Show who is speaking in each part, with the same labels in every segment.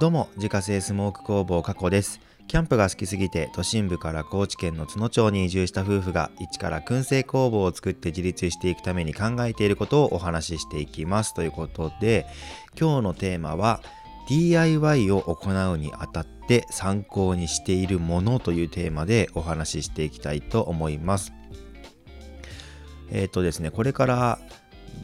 Speaker 1: どうも自家製スモーク工房加古です。キャンプが好きすぎて都心部から高知県の津野町に移住した夫婦が一から燻製工房を作って自立していくために考えていることをお話ししていきます。ということで今日のテーマは DIY を行うにあたって参考にしているものというテーマでお話ししていきたいと思います。えっ、ー、とですねこれから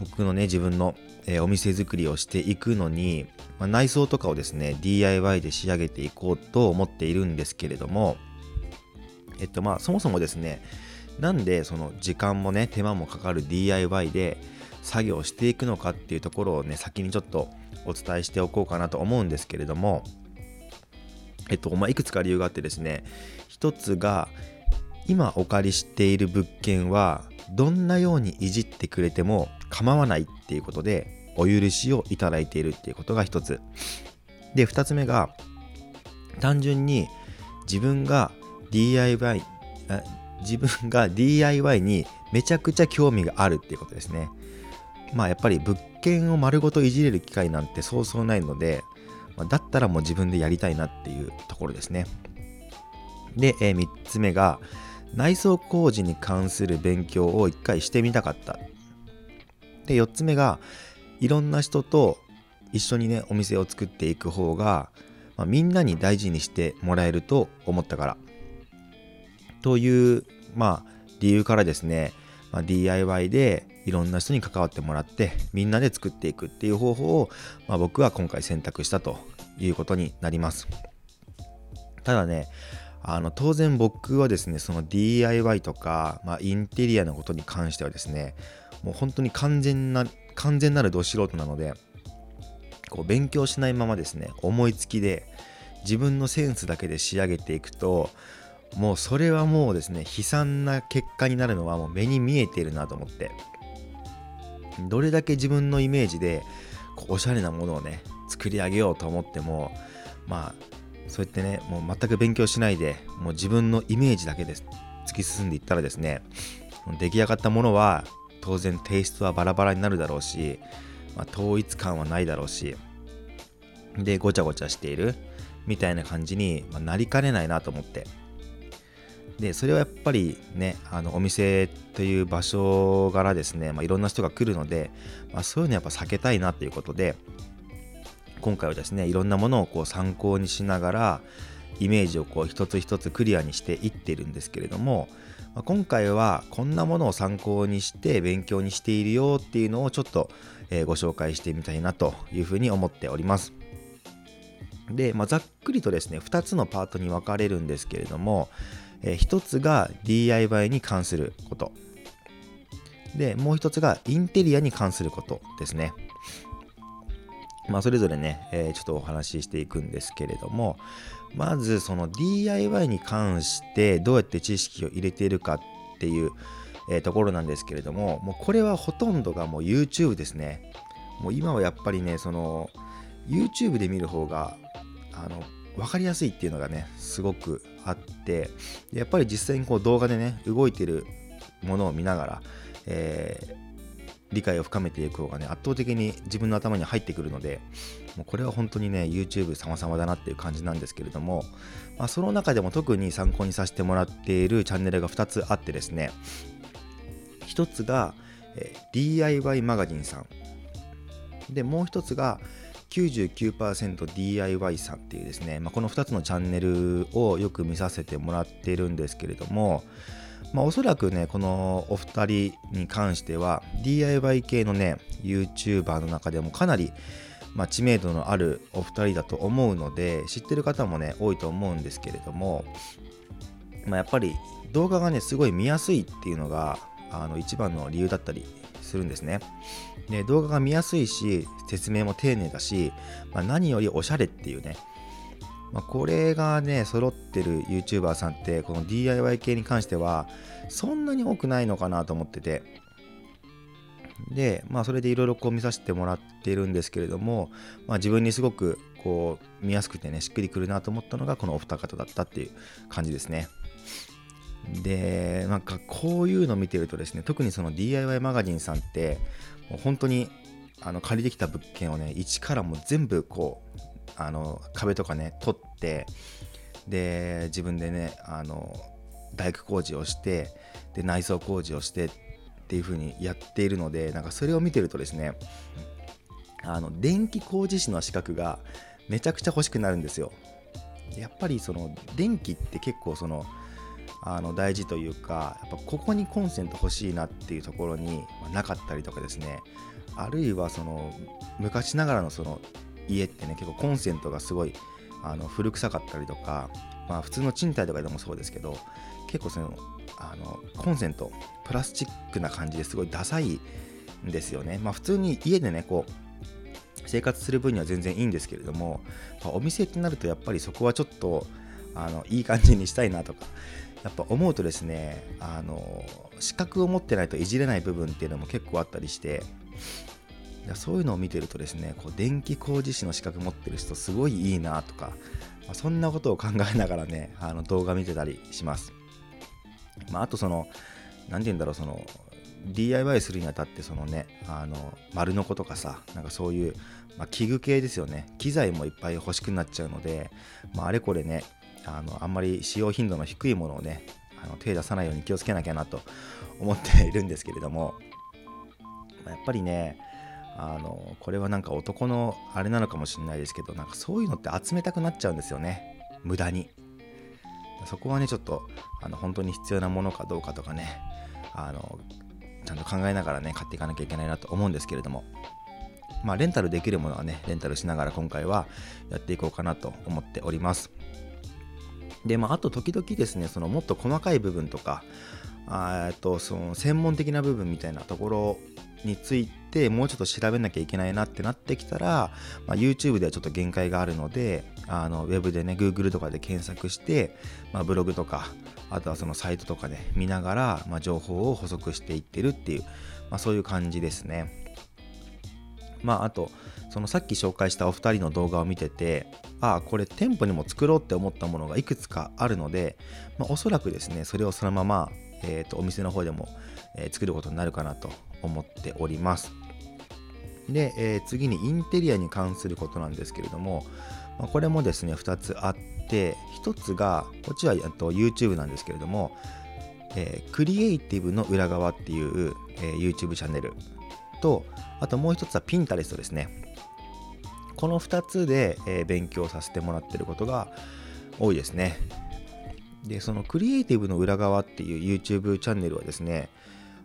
Speaker 1: 僕のね自分の、えー、お店作りをしていくのにまあ、内装とかをですね DIY で仕上げていこうと思っているんですけれどもえっとまあそもそもですねなんでその時間もね手間もかかる DIY で作業していくのかっていうところをね先にちょっとお伝えしておこうかなと思うんですけれどもえっとまあいくつか理由があってですね一つが今お借りしている物件はどんなようにいじってくれても構わないっていうことでお許しをいただいているっていうことが一つ。で二つ目が単純に自分が DIY 自分が DIY にめちゃくちゃ興味があるっていうことですね。まあやっぱり物件を丸ごといじれる機会なんてそうそうないので、だったらもう自分でやりたいなっていうところですね。で、えー、3つ目が内装工事に関する勉強を一回してみたかった。で4つ目がいろんな人と一緒にねお店を作っていく方が、まあ、みんなに大事にしてもらえると思ったから。というまあ理由からですね、まあ、DIY でいろんな人に関わってもらってみんなで作っていくっていう方法を、まあ、僕は今回選択したということになります。ただねあの当然僕はですねその DIY とか、まあ、インテリアのことに関してはですねもう本当に完全な完全なるど素人なのでこう勉強しないままですね思いつきで自分のセンスだけで仕上げていくともうそれはもうですね悲惨な結果になるのはもう目に見えているなと思ってどれだけ自分のイメージでこうおしゃれなものをね作り上げようと思ってもまあそうやってねもう全く勉強しないでもう自分のイメージだけで突き進んでいったらですね出来上がったものは当然テイストはバラバラになるだろうし、まあ、統一感はないだろうしでごちゃごちゃしているみたいな感じに、まなりかねないなと思って。でそれはやっぱりねあのお店という場所柄ですね、まあ、いろんな人が来るので、まあ、そういうのやっぱ避けたいなということで今回はですねいろんなものをこう参考にしながらイメージをこう一つ一つクリアにしていってるんですけれども、今回はこんなものを参考にして勉強にしているよっていうのをちょっと、ご紹介してみたいなというふうに思っております。で、まあ、ざっくりとですね2つのパートに分かれるんですけれども、え、1つが DIY に関することでもう1つがインテリアに関することですね。まあ、それぞれね、えー、ちょっとお話ししていくんですけれども、まずその DIY に関してどうやって知識を入れているかっていう、えー、ところなんですけれども、もうこれはほとんどがもう YouTube ですね。もう今はやっぱりね、その YouTube で見る方が、あの、分かりやすいっていうのがね、すごくあって、やっぱり実際にこう動画でね、動いてるものを見ながら、えー理解を深めていく方がね圧倒的に自分の頭に入ってくるのでもうこれは本当にね YouTube 様々だなっていう感じなんですけれども、まあ、その中でも特に参考にさせてもらっているチャンネルが2つあってですね1つが、え DIY マガジンさん。でもう1つが 99%DIY さんっていうですね、まあ、この2つのチャンネルをよく見させてもらっているんですけれども、まあ、おそらくね、このお二人に関しては、DIY 系のね、YouTuber の中でもかなり、まあ、知名度のあるお二人だと思うので、知ってる方もね、多いと思うんですけれども、まあ、やっぱり動画がね、すごい見やすいっていうのが、あの一番の理由だったりするんですね。で動画が見やすいし説明も丁寧だし、まあ、何よりおしゃれっていうねまあ、これがね揃ってる YouTuber さんってこの DIY 系に関してはそんなに多くないのかなと思ってて。でまあそれでいろいろこう見させてもらってるんですけれども、まあ、自分にすごくこう見やすくてねしっくりくるなと思ったのがこのお二方だったっていう感じですね。でなんかこういうの見てるとですね特にその DIY マガジンさんってもう本当にあの借りてきた物件をね一からもう全部こうあの壁とかね取ってで自分でねあの大工工事をしてで内装工事をしてっていう風にやっているのでなんかそれを見てるとですねあの電気工事士の資格がめちゃくちゃ欲しくなるんですよ。やっぱりその電気って結構そのあの大事というかやっぱここにコンセント欲しいなっていうところになかったりとかですね。あるいはその昔ながらのその家ってね結構コンセントがすごいあの古臭かったりとか、まあ、普通の賃貸とかでもそうですけど結構そのあのコンセントプラスチックな感じですごいダサいんですよね。まあ、普通に家でねこう生活する分には全然いいんですけれども、まあ、お店ってなるとやっぱりそこはちょっとあのいい感じにしたいなとかやっぱ思うとですねあの資格を持ってないといじれない部分っていうのも結構あったりしてそういうのを見てるとですねこう電気工事士の資格持ってる人すごいいいなとか、まあ、そんなことを考えながらねあの動画見てたりします、まあ、あとその何て言うんだろうその DIY するにあたってそのねあの丸のことかさなんかそういう、まあ、器具系ですよね。機材もいっぱい欲しくなっちゃうので、まあ、あれこれねあのあんまり使用頻度の低いものをねあの手出さないように気をつけなきゃなと思っているんですけれども、まあ、やっぱりねあのこれはなんか男のあれなのかもしれないですけどなんかそういうのって集めたくなっちゃうんですよね。無駄に。そこはねちょっとあの本当に必要なものかどうかとかねあのちゃんと考えながらね買っていかなきゃいけないなと思うんですけれども。まあレンタルできるものはねレンタルしながら今回はやっていこうかなと思っております。でまああと時々ですねそのもっと細かい部分とかあとその専門的な部分みたいなところについてもうちょっと調べなきゃいけないなってなってきたら、まあ、YouTube ではちょっと限界があるのであのウェブでね Google とかで検索して、まあ、ブログとかあとはそのサイトとかね見ながら、まあ、情報を補足していってるっていう、まあ、そういう感じですね。まああとそのさっき紹介したお二人の動画を見ててああこれ店舗にも作ろうって思ったものがいくつかあるので、まあ、おそらくですねそれをそのまま、えーと、お店の方でも、え、作ることになるかなと思っております。で、えー、次にインテリアに関することなんですけれども、まあ、これもですね2つあって1つがこっちはと YouTube なんですけれども、えー、クリエイティブの裏側っていう、えー、YouTube チャンネルとあともう1つは Pinterest ですね。この2つで、えー、勉強させてもらってることが多いですね。で、そのクリエイティブの裏側っていう YouTube チャンネルはですね、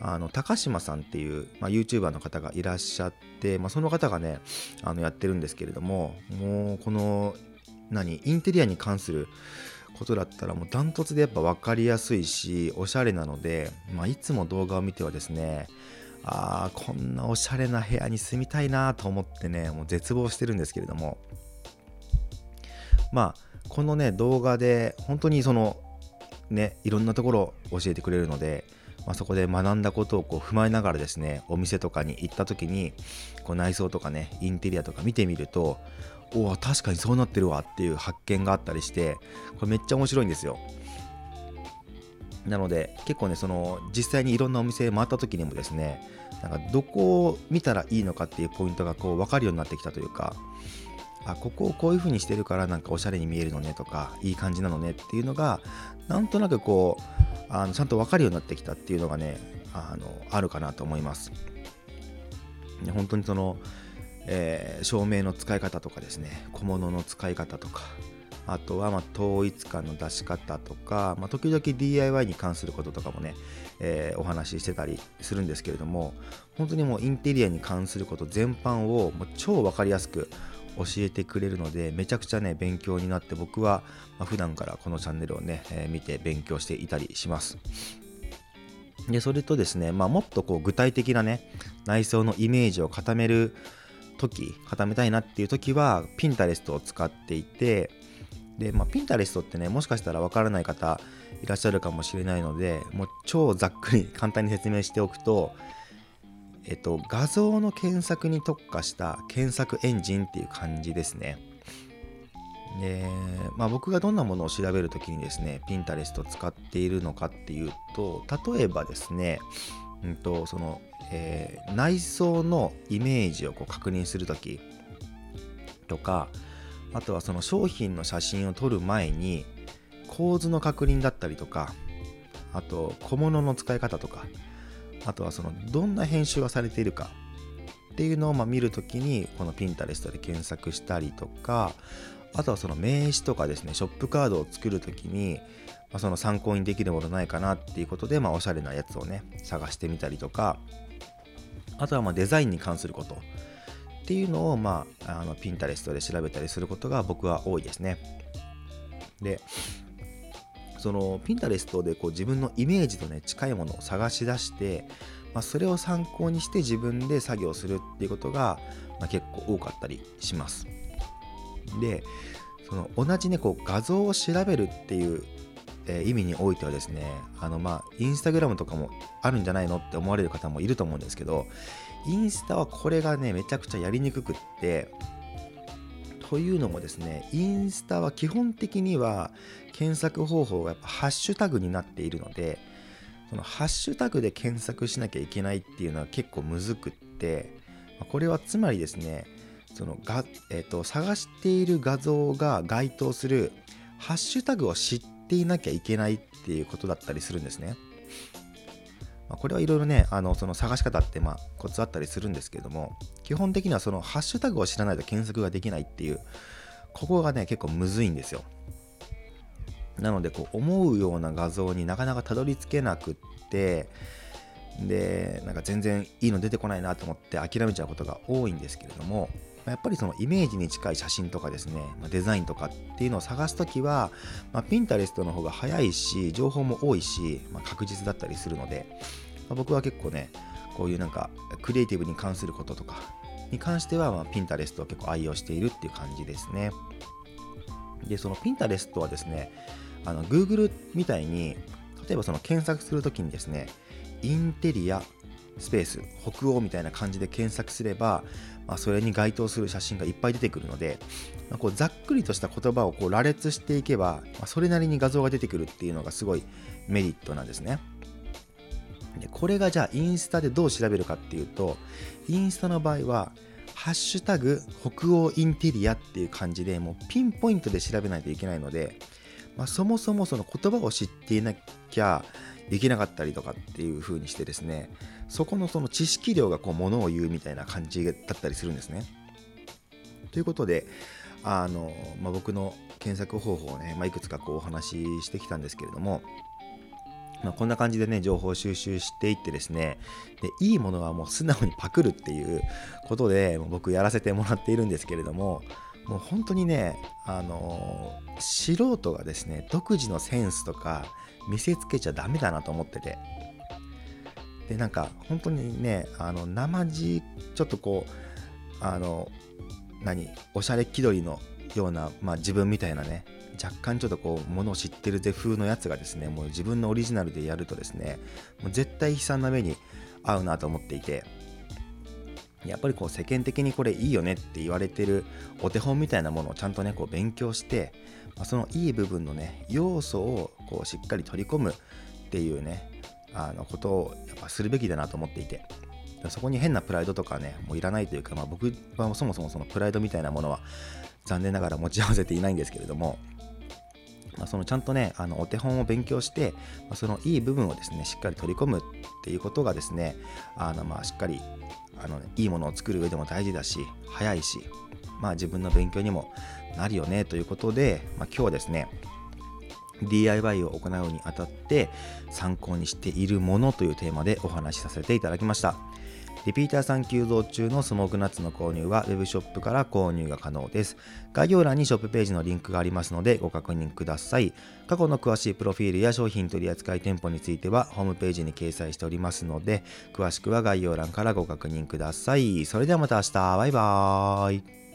Speaker 1: あの高島さんっていう、まあ、YouTuber の方がいらっしゃって、まあ、その方がねあのやってるんですけれどももうこの何インテリアに関することだったらもうダントツでやっぱ分かりやすいしおしゃれなので、まあ、いつも動画を見てはですねああこんなおしゃれな部屋に住みたいなと思ってねもう絶望してるんですけれども。まあこのね動画で本当にそのねいろんなところを教えてくれるので、まあ、そこで学んだことをこう踏まえながらですねお店とかに行った時にこう内装とかねインテリアとか見てみるとおお確かにそうなってるわっていう発見があったりしてこれめっちゃ面白いんですよ。なので結構ねその実際にいろんなお店回った時にもですねなんかどこを見たらいいのかっていうポイントがこう分かるようになってきたというかあここをこういう風にしてるからなんかおしゃれに見えるのねとかいい感じなのねっていうのがなんとなくこうあのちゃんと分かるようになってきたっていうのがねあのあるかなと思います。本当にその、えー、照明の使い方とかですね小物の使い方とかあとはま統一感の出し方とか、まあ、時々 DIY に関することとかもね、えー、お話ししてたりするんですけれども本当にもうインテリアに関すること全般をもう超分かりやすく教えてくれるのでめちゃくちゃね勉強になって僕は、まあ、普段からこのチャンネルをね、えー、見て勉強していたりします。でそれとですね、まあ、もっとこう具体的なね内装のイメージを固める時固めたいなっていう時は Pinterest を使っていてで、まあ、ピンタレストってね、もしかしたらわからない方いらっしゃるかもしれないので、もう超ざっくり 簡単に説明しておくと、えっと、画像の検索に特化した検索エンジンっていう感じですね。で、まあ、僕がどんなものを調べるときにですね、ピンタレストを使っているのかっていうと、例えばですね、うんとそのえー、内装のイメージをこう確認するときとか、あとはその商品の写真を撮る前に構図の確認だったりとかあと小物の使い方とかあとはそのどんな編集がされているかっていうのをま見るときにこのピンタレストで検索したりとかあとはその名刺とかですねショップカードを作るときに、まあ、その参考にできるものないかなっていうことで、ま、おしゃれなやつをね探してみたりとかあとはまデザインに関すること。っていうのを、まあ、あのピンタレストで調べたりすることが僕は多いですね。で、そのピンタレストでこう自分のイメージとね近いものを探し出して、まあ、それを参考にして自分で作業するっていうことが、まあ、結構多かったりします。でその同じねこう画像を調べるっていう、えー、意味においてはですねあのまあインスタグラムとかもあるんじゃないのって思われる方もいると思うんですけどインスタはこれがねめちゃくちゃやりにくくってというのもですねインスタは基本的には検索方法がやっぱハッシュタグになっているのでそのハッシュタグで検索しなきゃいけないっていうのは結構むずくってこれはつまりですねそのが、えーと、と探している画像が該当するハッシュタグを知っていなきゃいけないっていうことだったりするんですね。まあ、これはいろいろねあのその探し方ってまあコツあったりするんですけども基本的にはそのハッシュタグを知らないと検索ができないっていうここがね結構むずいんですよ。なのでこう思うような画像になかなかたどり着けなくってでなんか全然いいの出てこないなと思って諦めちゃうことが多いんですけれどもやっぱりそのイメージに近い写真とかですね、ま、デザインとかっていうのを探すときは、まあ、ピンタレストの方が早いし、情報も多いし、まあ、確実だったりするので、まあ、僕は結構ね、こういうなんかクリエイティブに関することとかに関しては、まあ、ピンタレストを結構愛用しているっていう感じですね。で、そのピンタレストはですね、あの Google みたいに、例えばその検索するときにですね、インテリアスペース北欧みたいな感じで検索すれば、まあ、それに該当する写真がいっぱい出てくるので、まあ、こうざっくりとした言葉をこう羅列していけば、まあ、それなりに画像が出てくるっていうのがすごいメリットなんですね。でこれがじゃあインスタでどう調べるかっていうとインスタの場合はハッシュタグ北欧インテリアっていう感じでもうピンポイントで調べないといけないので、まあ、そもそもその言葉を知っていなきゃできなかったりとかっていう風にしてですねそこのその知識量がこうものを言うみたいな感じだったりするんですね。ということであの、まあ、僕の検索方法をね、まあ、いくつかこうお話ししてきたんですけれども、まあ、こんな感じでね情報収集していってですねでいいものはもう素直にパクるっていうことで僕やらせてもらっているんですけれどももう本当にねあの素人がですね独自のセンスとか見せつけちゃダメだなと思ってて。でなんか本当にねあの生地ちょっとこうあの何おしゃれ気取りのような、まあ、自分みたいなね若干ちょっとこうものを知ってるぜ風のやつがですねもう自分のオリジナルでやるとですねもう絶対悲惨な目に遭うなと思っていて。やっぱりこう世間的にこれいいよねって言われてるお手本みたいなものをちゃんとねこう勉強して、まあ、そのいい部分のね要素をこうしっかり取り込むっていうねあのことをやっぱするべきだなと思っていてそこに変なプライドとかねもういらないというか、まあ、僕はそもそもそのプライドみたいなものは残念ながら持ち合わせていないんですけれども、まあ、そのちゃんとねあのお手本を勉強して、まあ、そのいい部分をですねしっかり取り込むっていうことがですねあのまあしっかりあの、ね、いいものを作る上でも大事だし早いしまあ自分の勉強にもなるよねということで、まあ、今日はですね DIY を行うにあたって参考にしているものというテーマでお話しさせていただきました。リピーターさん急増中のスモークナッツの購入は Web ショップから購入が可能です。概要欄にショップページのリンクがありますのでご確認ください。過去の詳しいプロフィールや商品取扱店舗についてはホームページに掲載しておりますので詳しくは概要欄からご確認ください。それではまた明日バイバーイ